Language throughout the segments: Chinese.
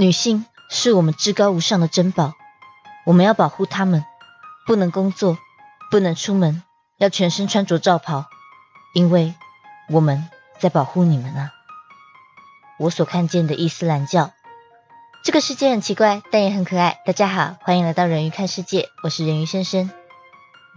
女性是我们至高无上的珍宝，我们要保护她们，不能工作，不能出门，要全身穿着罩袍，因为我们在保护你们啊。我所看见的伊斯兰教，这个世界很奇怪，但也很可爱。大家好，欢迎来到人鱼看世界，我是人鱼先生。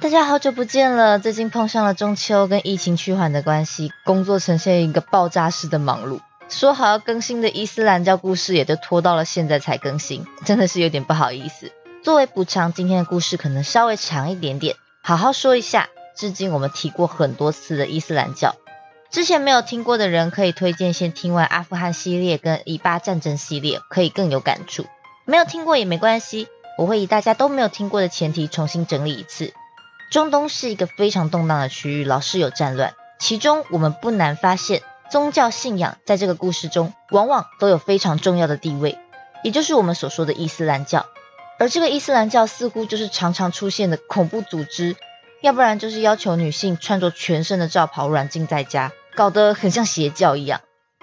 大家好久不见了，最近碰上了中秋跟疫情趋缓的关系，工作呈现一个爆炸式的忙碌。说好要更新的伊斯兰教故事，也就拖到了现在才更新，真的是有点不好意思。作为补偿，今天的故事可能稍微长一点点，好好说一下。至今我们提过很多次的伊斯兰教，之前没有听过的人可以推荐先听完阿富汗系列跟以巴战争系列，可以更有感触。没有听过也没关系，我会以大家都没有听过的前提重新整理一次。中东是一个非常动荡的区域，老是有战乱，其中我们不难发现。宗教信仰在这个故事中，往往都有非常重要的地位，也就是我们所说的伊斯兰教。而这个伊斯兰教似乎就是常常出现的恐怖组织，要不然就是要求女性穿着全身的罩袍软禁在家，搞得很像邪教一样。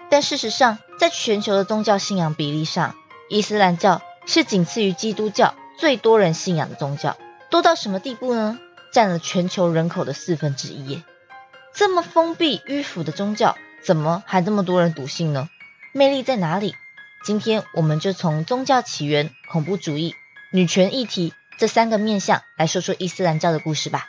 但事实上，在全球的宗教信仰比例上，伊斯兰教是仅次于基督教最多人信仰的宗教，多到什么地步呢？占了全球人口的四分之一耶！这么封闭迂腐的宗教。怎么还这么多人笃信呢？魅力在哪里？今天我们就从宗教起源、恐怖主义、女权议题这三个面向来说说伊斯兰教的故事吧。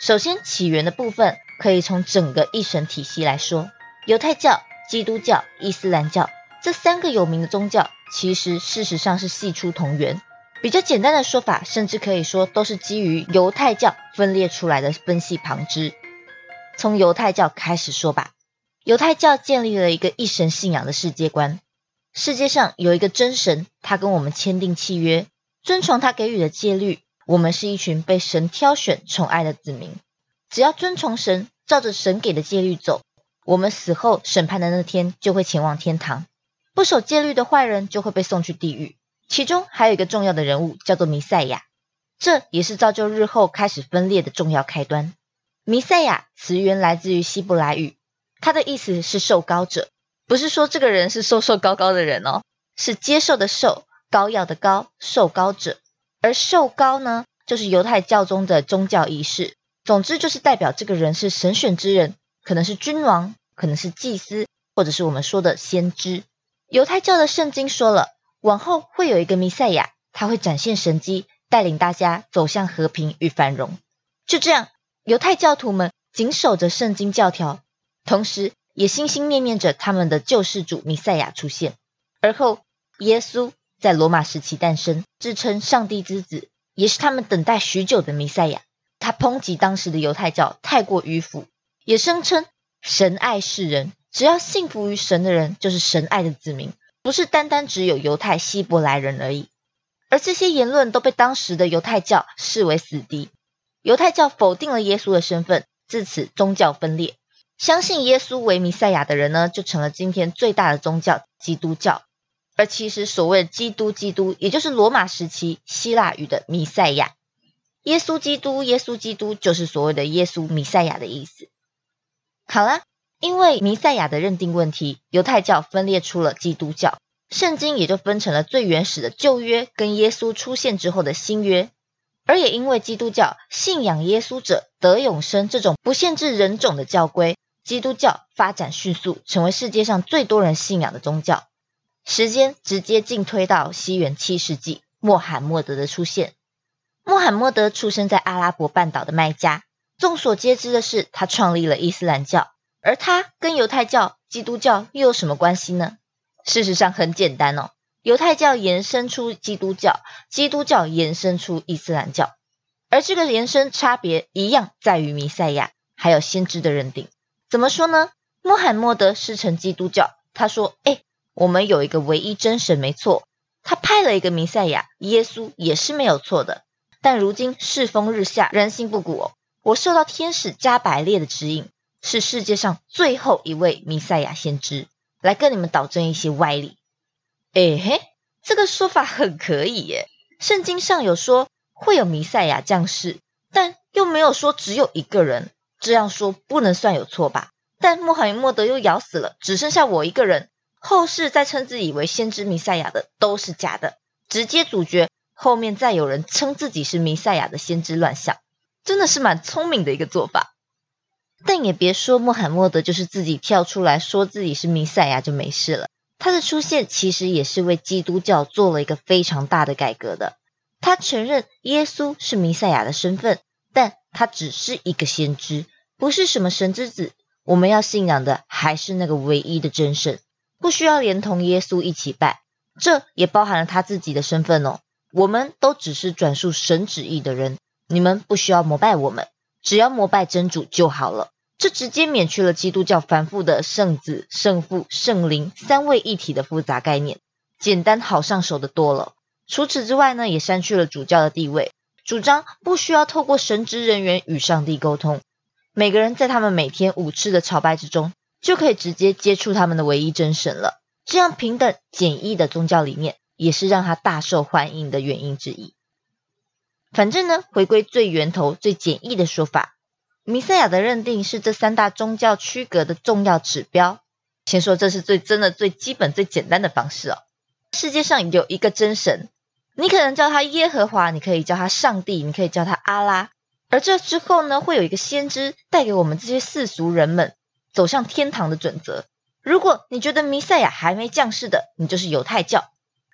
首先，起源的部分可以从整个一神体系来说，犹太教、基督教、伊斯兰教这三个有名的宗教，其实事实上是系出同源。比较简单的说法，甚至可以说都是基于犹太教分裂出来的分系旁支。从犹太教开始说吧。犹太教建立了一个一神信仰的世界观，世界上有一个真神，他跟我们签订契约，遵从他给予的戒律。我们是一群被神挑选、宠爱的子民，只要遵从神，照着神给的戒律走，我们死后审判的那天就会前往天堂。不守戒律的坏人就会被送去地狱。其中还有一个重要的人物叫做弥赛亚，这也是造就日后开始分裂的重要开端。弥赛亚词源来自于希伯来语，它的意思是受膏者，不是说这个人是瘦瘦高高的人哦，是接受的受，膏药的膏，受膏者。而受膏呢，就是犹太教中的宗教仪式，总之就是代表这个人是神选之人，可能是君王，可能是祭司，或者是我们说的先知。犹太教的圣经说了，往后会有一个弥赛亚，他会展现神迹，带领大家走向和平与繁荣。就这样。犹太教徒们谨守着圣经教条，同时也心心念念着他们的救世主弥赛亚出现。而后，耶稣在罗马时期诞生，自称上帝之子，也是他们等待许久的弥赛亚。他抨击当时的犹太教太过迂腐，也声称神爱世人，只要信服于神的人就是神爱的子民，不是单单只有犹太希伯来人而已。而这些言论都被当时的犹太教视为死敌。犹太教否定了耶稣的身份，自此宗教分裂。相信耶稣为弥赛亚的人呢，就成了今天最大的宗教——基督教。而其实所谓的基督，基督也就是罗马时期希腊语的弥赛亚。耶稣基督，耶稣基督就是所谓的耶稣弥赛亚的意思。好啦，因为弥赛亚的认定问题，犹太教分裂出了基督教，圣经也就分成了最原始的旧约跟耶稣出现之后的新约。而也因为基督教信仰耶稣者得永生这种不限制人种的教规，基督教发展迅速，成为世界上最多人信仰的宗教。时间直接进推到西元七世纪，穆罕默德的出现。穆罕默德出生在阿拉伯半岛的麦加，众所皆知的是，他创立了伊斯兰教。而他跟犹太教、基督教又有什么关系呢？事实上很简单哦。犹太教延伸出基督教，基督教延伸出伊斯兰教，而这个延伸差别一样在于弥赛亚还有先知的认定。怎么说呢？穆罕默德师承基督教，他说：“哎，我们有一个唯一真神，没错，他派了一个弥赛亚，耶稣也是没有错的。但如今世风日下，人心不古哦。我受到天使加百列的指引，是世界上最后一位弥赛亚先知，来跟你们导正一些歪理。”哎嘿，这个说法很可以耶。圣经上有说会有弥赛亚降世，但又没有说只有一个人。这样说不能算有错吧？但穆罕默德又咬死了，只剩下我一个人，后世再称自己为先知弥赛亚的都是假的，直接主角后面再有人称自己是弥赛亚的先知乱象，真的是蛮聪明的一个做法。但也别说穆罕默德就是自己跳出来说自己是弥赛亚就没事了，他的出现其实也是为基督教做了一个非常大的改革的。他承认耶稣是弥赛亚的身份，但他只是一个先知，不是什么神之子。我们要信仰的还是那个唯一的真神，不需要连同耶稣一起拜。这也包含了他自己的身份哦。我们都只是转述神旨意的人，你们不需要膜拜我们，只要膜拜真主就好了。这直接免去了基督教繁复的圣子、圣父、圣灵三位一体的复杂概念，简单好上手的多了。除此之外呢，也删去了主教的地位，主张不需要透过神职人员与上帝沟通，每个人在他们每天五次的朝拜之中，就可以直接接触他们的唯一真神了。这样平等简易的宗教理念，也是让他大受欢迎的原因之一。反正呢，回归最源头、最简易的说法，弥赛亚的认定是这三大宗教区隔的重要指标。先说这是最真的、最基本、最简单的方式哦。世界上有一个真神。你可能叫他耶和华，你可以叫他上帝，你可以叫他阿拉。而这之后呢，会有一个先知带给我们这些世俗人们走向天堂的准则。如果你觉得弥赛亚还没降世的，你就是犹太教，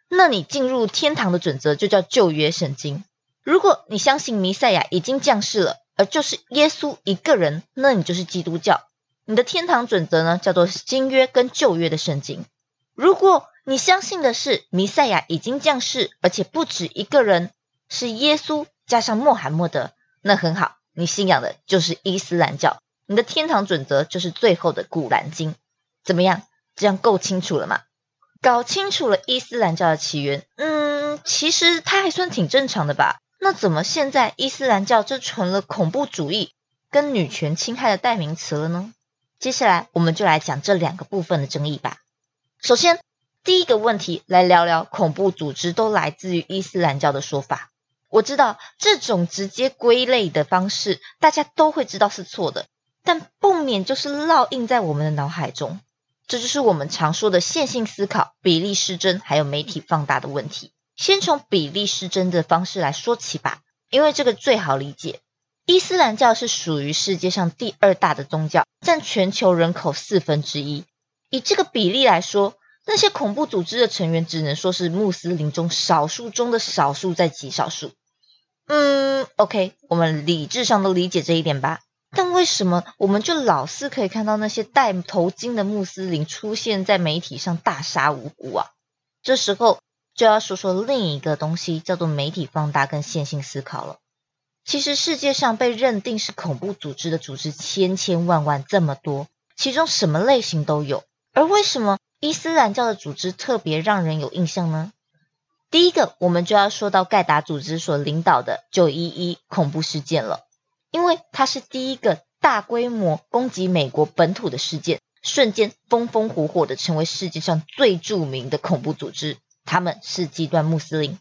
那你进入天堂的准则就叫旧约圣经。如果你相信弥赛亚已经降世了，而就是耶稣一个人，那你就是基督教。你的天堂准则呢，叫做新约跟旧约的圣经。如果你相信的是弥赛亚已经降世，而且不止一个人，是耶稣加上穆罕默德，那很好，你信仰的就是伊斯兰教，你的天堂准则就是最后的古兰经，怎么样？这样够清楚了吗？搞清楚了伊斯兰教的起源，嗯，其实它还算挺正常的吧？那怎么现在伊斯兰教就成了恐怖主义跟女权侵害的代名词了呢？接下来我们就来讲这两个部分的争议吧。首先。第一个问题，来聊聊恐怖组织都来自于伊斯兰教的说法。我知道这种直接归类的方式，大家都会知道是错的，但不免就是烙印在我们的脑海中。这就是我们常说的线性思考、比例失真，还有媒体放大的问题。先从比例失真的方式来说起吧，因为这个最好理解。伊斯兰教是属于世界上第二大的宗教，占全球人口四分之一。以这个比例来说，那些恐怖组织的成员只能说是穆斯林中少数中的少数在极少数。嗯，OK，我们理智上都理解这一点吧。但为什么我们就老是可以看到那些戴头巾的穆斯林出现在媒体上大杀无辜啊？这时候就要说说另一个东西，叫做媒体放大跟线性思考了。其实世界上被认定是恐怖组织的组织千千万万这么多，其中什么类型都有。而为什么？伊斯兰教的组织特别让人有印象呢。第一个，我们就要说到盖达组织所领导的九一一恐怖事件了，因为它是第一个大规模攻击美国本土的事件，瞬间风风火火的成为世界上最著名的恐怖组织。他们是极端穆斯林。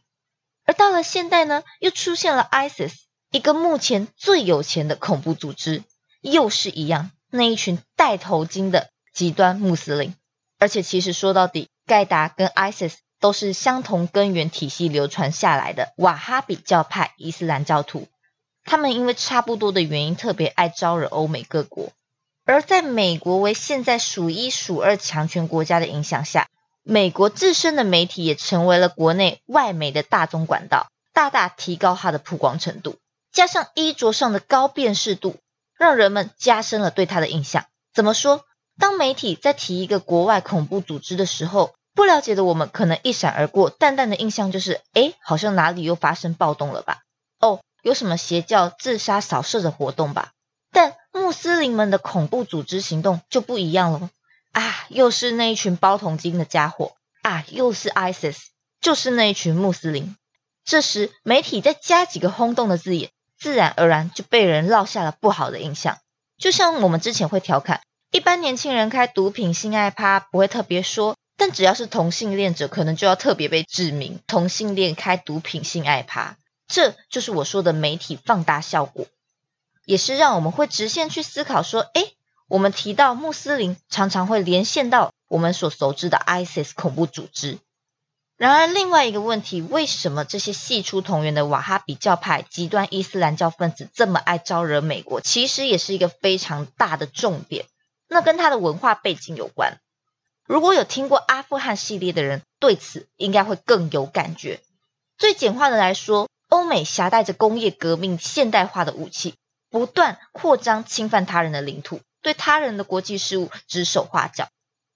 而到了现代呢，又出现了 ISIS，一个目前最有钱的恐怖组织，又是一样那一群戴头巾的极端穆斯林。而且其实说到底，盖达跟 ISIS 都是相同根源体系流传下来的瓦哈比教派伊斯兰教徒。他们因为差不多的原因，特别爱招惹欧美各国。而在美国为现在数一数二强权国家的影响下，美国自身的媒体也成为了国内外媒的大宗管道，大大提高它的曝光程度。加上衣着上的高辨识度，让人们加深了对他的印象。怎么说？当媒体在提一个国外恐怖组织的时候，不了解的我们可能一闪而过，淡淡的印象就是，哎，好像哪里又发生暴动了吧？哦，有什么邪教自杀扫射的活动吧？但穆斯林们的恐怖组织行动就不一样了啊！又是那一群包铜金的家伙啊！又是 ISIS，就是那一群穆斯林。这时媒体再加几个轰动的字眼，自然而然就被人落下了不好的印象。就像我们之前会调侃。一般年轻人开毒品性爱趴不会特别说，但只要是同性恋者，可能就要特别被指明同性恋开毒品性爱趴，这就是我说的媒体放大效果，也是让我们会直线去思考说，哎，我们提到穆斯林，常常会连线到我们所熟知的 ISIS 恐怖组织。然而，另外一个问题，为什么这些系出同源的瓦哈比教派极端伊斯兰教分子这么爱招惹美国？其实也是一个非常大的重点。那跟他的文化背景有关。如果有听过阿富汗系列的人，对此应该会更有感觉。最简化的来说，欧美携带着工业革命现代化的武器，不断扩张侵犯他人的领土，对他人的国际事务指手画脚，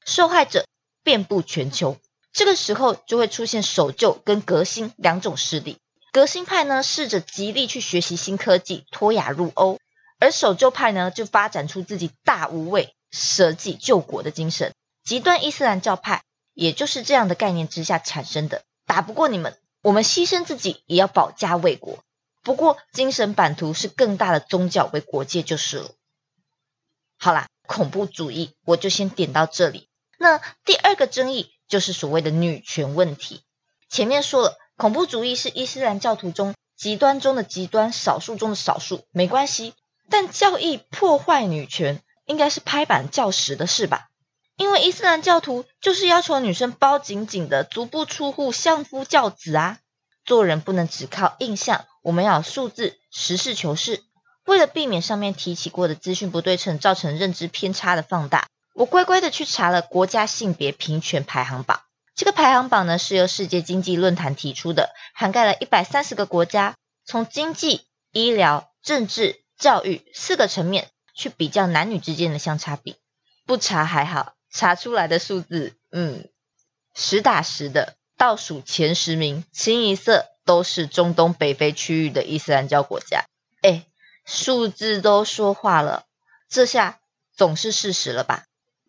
受害者遍布全球。这个时候就会出现守旧跟革新两种势力。革新派呢，试着极力去学习新科技，脱亚入欧；而守旧派呢，就发展出自己大无畏、舍己救国的精神。极端伊斯兰教派，也就是这样的概念之下产生的。打不过你们，我们牺牲自己也要保家卫国。不过，精神版图是更大的宗教为国界就是了。好啦，恐怖主义我就先点到这里。那第二个争议就是所谓的女权问题。前面说了，恐怖主义是伊斯兰教徒中极端中的极端，少数中的少数，没关系。但教义破坏女权，应该是拍板教实的事吧？因为伊斯兰教徒就是要求女生包紧紧的，足不出户，相夫教子啊。做人不能只靠印象，我们要有数字，实事求是。为了避免上面提起过的资讯不对称，造成认知偏差的放大，我乖乖的去查了国家性别平权排行榜。这个排行榜呢是由世界经济论坛提出的，涵盖了一百三十个国家，从经济、医疗、政治、教育四个层面去比较男女之间的相差比。不查还好。查出来的数字，嗯，实打实的倒数前十名，清一色都是中东北非区域的伊斯兰教国家。哎，数字都说话了，这下总是事实了吧？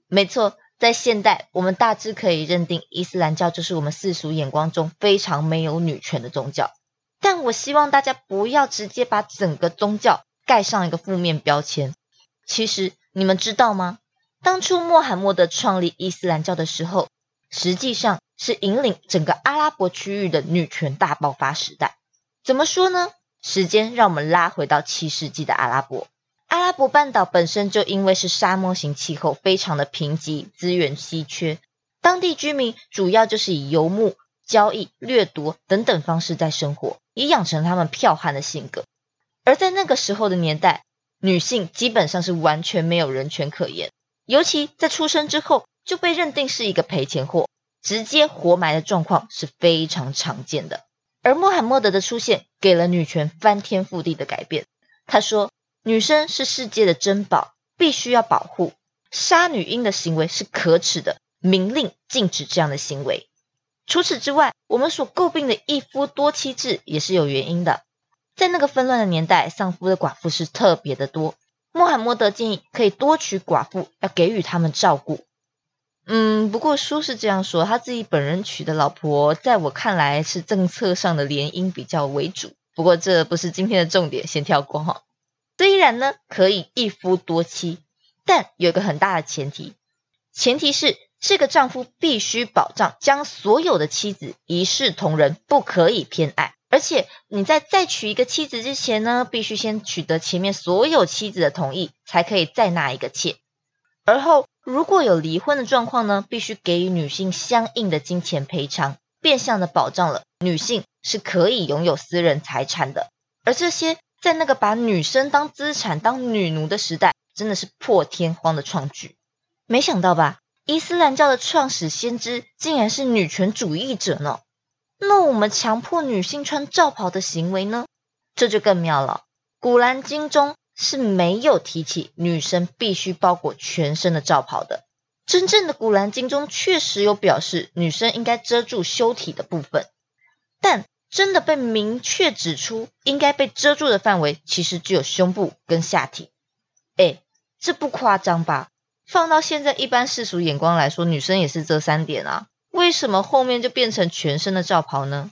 没错，在现代，我们大致可以认定伊斯兰教就是我们世俗眼光中非常没有女权的宗教。但我希望大家不要直接把整个宗教盖上一个负面标签。其实你们知道吗？当初穆罕默德创立伊斯兰教的时候，实际上是引领整个阿拉伯区域的女权大爆发时代。怎么说呢？时间让我们拉回到七世纪的阿拉伯。阿拉伯半岛本身就因为是沙漠型气候，非常的贫瘠，资源稀缺。当地居民主要就是以游牧、交易、掠夺等等方式在生活，也养成他们剽悍的性格。而在那个时候的年代，女性基本上是完全没有人权可言。尤其在出生之后就被认定是一个赔钱货，直接活埋的状况是非常常见的。而穆罕默德的出现，给了女权翻天覆地的改变。他说：“女生是世界的珍宝，必须要保护。杀女婴的行为是可耻的，明令禁止这样的行为。除此之外，我们所诟病的一夫多妻制也是有原因的。在那个纷乱的年代，丧夫的寡妇是特别的多。”穆罕默德建议可以多娶寡妇，要给予他们照顾。嗯，不过书是这样说，他自己本人娶的老婆，在我看来是政策上的联姻比较为主。不过这不是今天的重点，先跳过哈。虽然呢可以一夫多妻，但有个很大的前提，前提是这个丈夫必须保障将所有的妻子一视同仁，不可以偏爱。而且你在再娶一个妻子之前呢，必须先取得前面所有妻子的同意，才可以再纳一个妾。而后如果有离婚的状况呢，必须给予女性相应的金钱赔偿，变相的保障了女性是可以拥有私人财产的。而这些在那个把女生当资产、当女奴的时代，真的是破天荒的创举。没想到吧，伊斯兰教的创始先知竟然是女权主义者呢。那我们强迫女性穿罩袍的行为呢？这就更妙了。古兰经中是没有提起女生必须包裹全身的罩袍的。真正的古兰经中确实有表示女生应该遮住羞体的部分，但真的被明确指出应该被遮住的范围，其实只有胸部跟下体。哎，这不夸张吧？放到现在一般世俗眼光来说，女生也是这三点啊。为什么后面就变成全身的罩袍呢？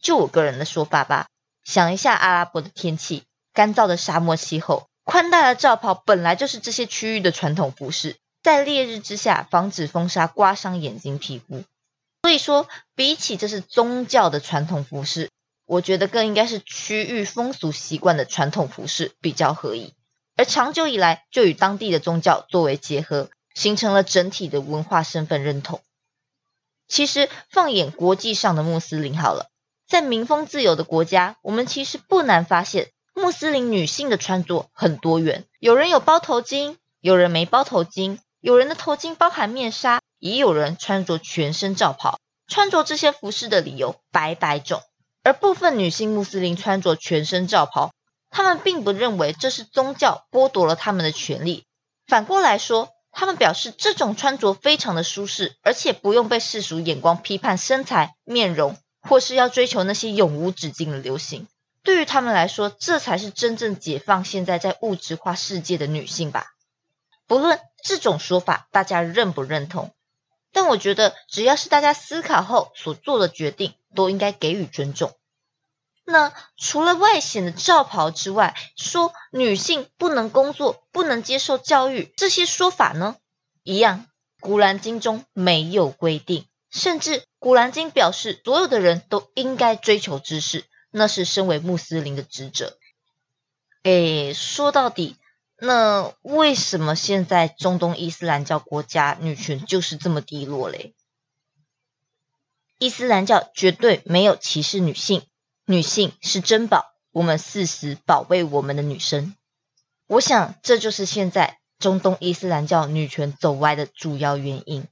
就我个人的说法吧，想一下阿拉伯的天气，干燥的沙漠气候，宽大的罩袍本来就是这些区域的传统服饰，在烈日之下防止风沙刮伤眼睛皮肤。所以说，比起这是宗教的传统服饰，我觉得更应该是区域风俗习惯的传统服饰比较合宜，而长久以来就与当地的宗教作为结合。形成了整体的文化身份认同。其实放眼国际上的穆斯林，好了，在民风自由的国家，我们其实不难发现，穆斯林女性的穿着很多元，有人有包头巾，有人没包头巾，有人的头巾包含面纱，也有人穿着全身罩袍。穿着这些服饰的理由百百种，而部分女性穆斯林穿着全身罩袍，她们并不认为这是宗教剥夺了她们的权利，反过来说。他们表示，这种穿着非常的舒适，而且不用被世俗眼光批判身材、面容，或是要追求那些永无止境的流行。对于他们来说，这才是真正解放现在在物质化世界的女性吧。不论这种说法大家认不认同，但我觉得只要是大家思考后所做的决定，都应该给予尊重。那除了外显的罩袍之外，说女性不能工作、不能接受教育这些说法呢？一样，古兰经中没有规定，甚至古兰经表示，所有的人都应该追求知识，那是身为穆斯林的职责。诶，说到底，那为什么现在中东伊斯兰教国家女权就是这么低落嘞？伊斯兰教绝对没有歧视女性。女性是珍宝，我们誓死保卫我们的女生。我想，这就是现在中东伊斯兰教女权走歪的主要原因。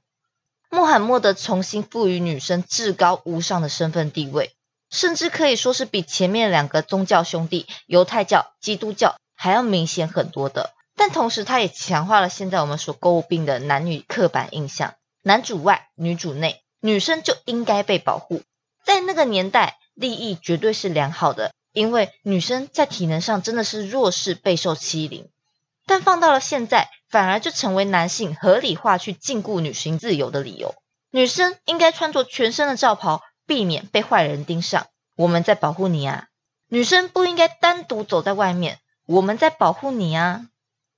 穆罕默德重新赋予女生至高无上的身份地位，甚至可以说是比前面两个宗教兄弟犹太教、基督教还要明显很多的。但同时，他也强化了现在我们所诟病的男女刻板印象：男主外，女主内，女生就应该被保护。在那个年代。利益绝对是良好的，因为女生在体能上真的是弱势，备受欺凌。但放到了现在，反而就成为男性合理化去禁锢女性自由的理由。女生应该穿着全身的罩袍，避免被坏人盯上。我们在保护你啊！女生不应该单独走在外面。我们在保护你啊！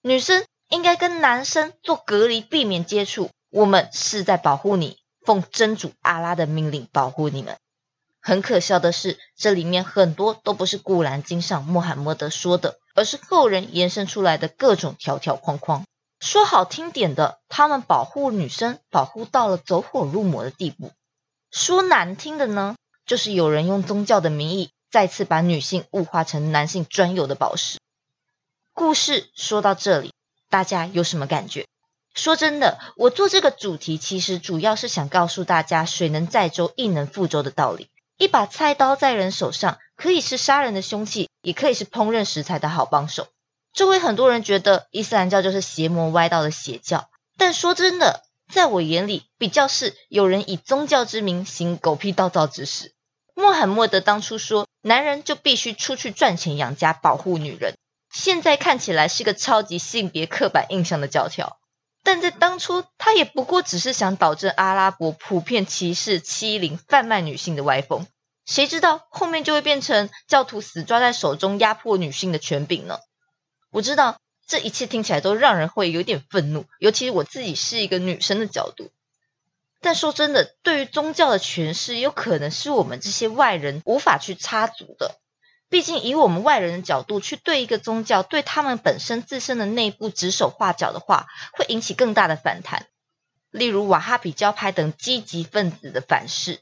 女生应该跟男生做隔离，避免接触。我们是在保护你，奉真主阿拉的命令保护你们。很可笑的是，这里面很多都不是《古兰经》上穆罕默德说的，而是后人延伸出来的各种条条框框。说好听点的，他们保护女生，保护到了走火入魔的地步；说难听的呢，就是有人用宗教的名义，再次把女性物化成男性专有的宝石。故事说到这里，大家有什么感觉？说真的，我做这个主题，其实主要是想告诉大家，水能载舟，亦能覆舟的道理。一把菜刀在人手上，可以是杀人的凶器，也可以是烹饪食材的好帮手。这会很多人觉得伊斯兰教就是邪魔歪道的邪教，但说真的，在我眼里，比较是有人以宗教之名行狗屁倒灶之事。穆罕默德当初说，男人就必须出去赚钱养家，保护女人，现在看起来是个超级性别刻板印象的教条。但在当初，他也不过只是想导致阿拉伯普遍歧视、欺凌、贩卖女性的歪风，谁知道后面就会变成教徒死抓在手中压迫女性的权柄呢？我知道这一切听起来都让人会有点愤怒，尤其是我自己是一个女生的角度。但说真的，对于宗教的诠释，有可能是我们这些外人无法去插足的。毕竟，以我们外人的角度去对一个宗教、对他们本身自身的内部指手画脚的话，会引起更大的反弹。例如瓦哈比教派等积极分子的反噬。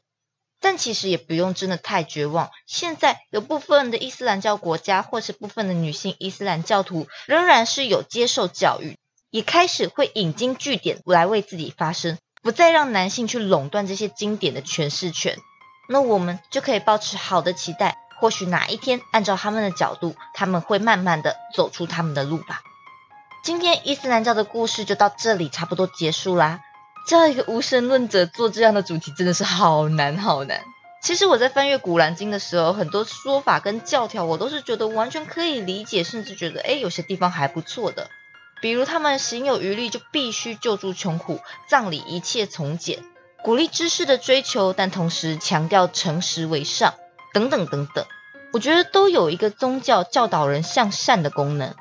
但其实也不用真的太绝望。现在有部分的伊斯兰教国家，或是部分的女性伊斯兰教徒，仍然是有接受教育，也开始会引经据典来为自己发声，不再让男性去垄断这些经典的诠释权。那我们就可以保持好的期待。或许哪一天，按照他们的角度，他们会慢慢的走出他们的路吧。今天伊斯兰教的故事就到这里，差不多结束啦。叫一个无神论者做这样的主题，真的是好难好难。其实我在翻阅古兰经的时候，很多说法跟教条，我都是觉得完全可以理解，甚至觉得，哎，有些地方还不错的。比如他们行有余力就必须救助穷苦，葬礼一切从简，鼓励知识的追求，但同时强调诚实为上。等等等等，我觉得都有一个宗教教导人向善的功能。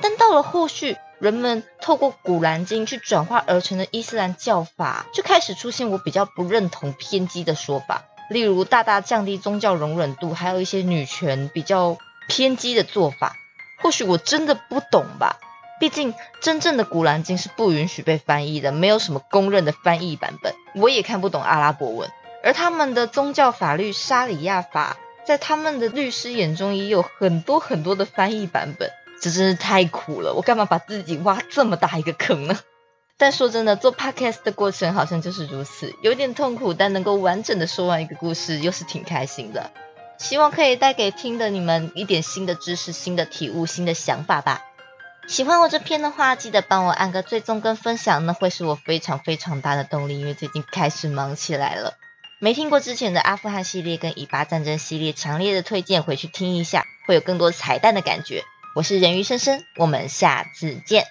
但到了后续，人们透过古兰经去转化而成的伊斯兰教法，就开始出现我比较不认同偏激的说法，例如大大降低宗教容忍度，还有一些女权比较偏激的做法。或许我真的不懂吧，毕竟真正的古兰经是不允许被翻译的，没有什么公认的翻译版本。我也看不懂阿拉伯文，而他们的宗教法律沙里亚法，在他们的律师眼中也有很多很多的翻译版本，这真是太苦了。我干嘛把自己挖这么大一个坑呢？但说真的，做 podcast 的过程好像就是如此，有点痛苦，但能够完整的说完一个故事，又是挺开心的。希望可以带给听的你们一点新的知识、新的体悟、新的想法吧。喜欢我这篇的话，记得帮我按个追踪跟分享，那会是我非常非常大的动力，因为最近开始忙起来了。没听过之前的阿富汗系列跟以巴战争系列，强烈的推荐回去听一下，会有更多彩蛋的感觉。我是人鱼深深，我们下次见。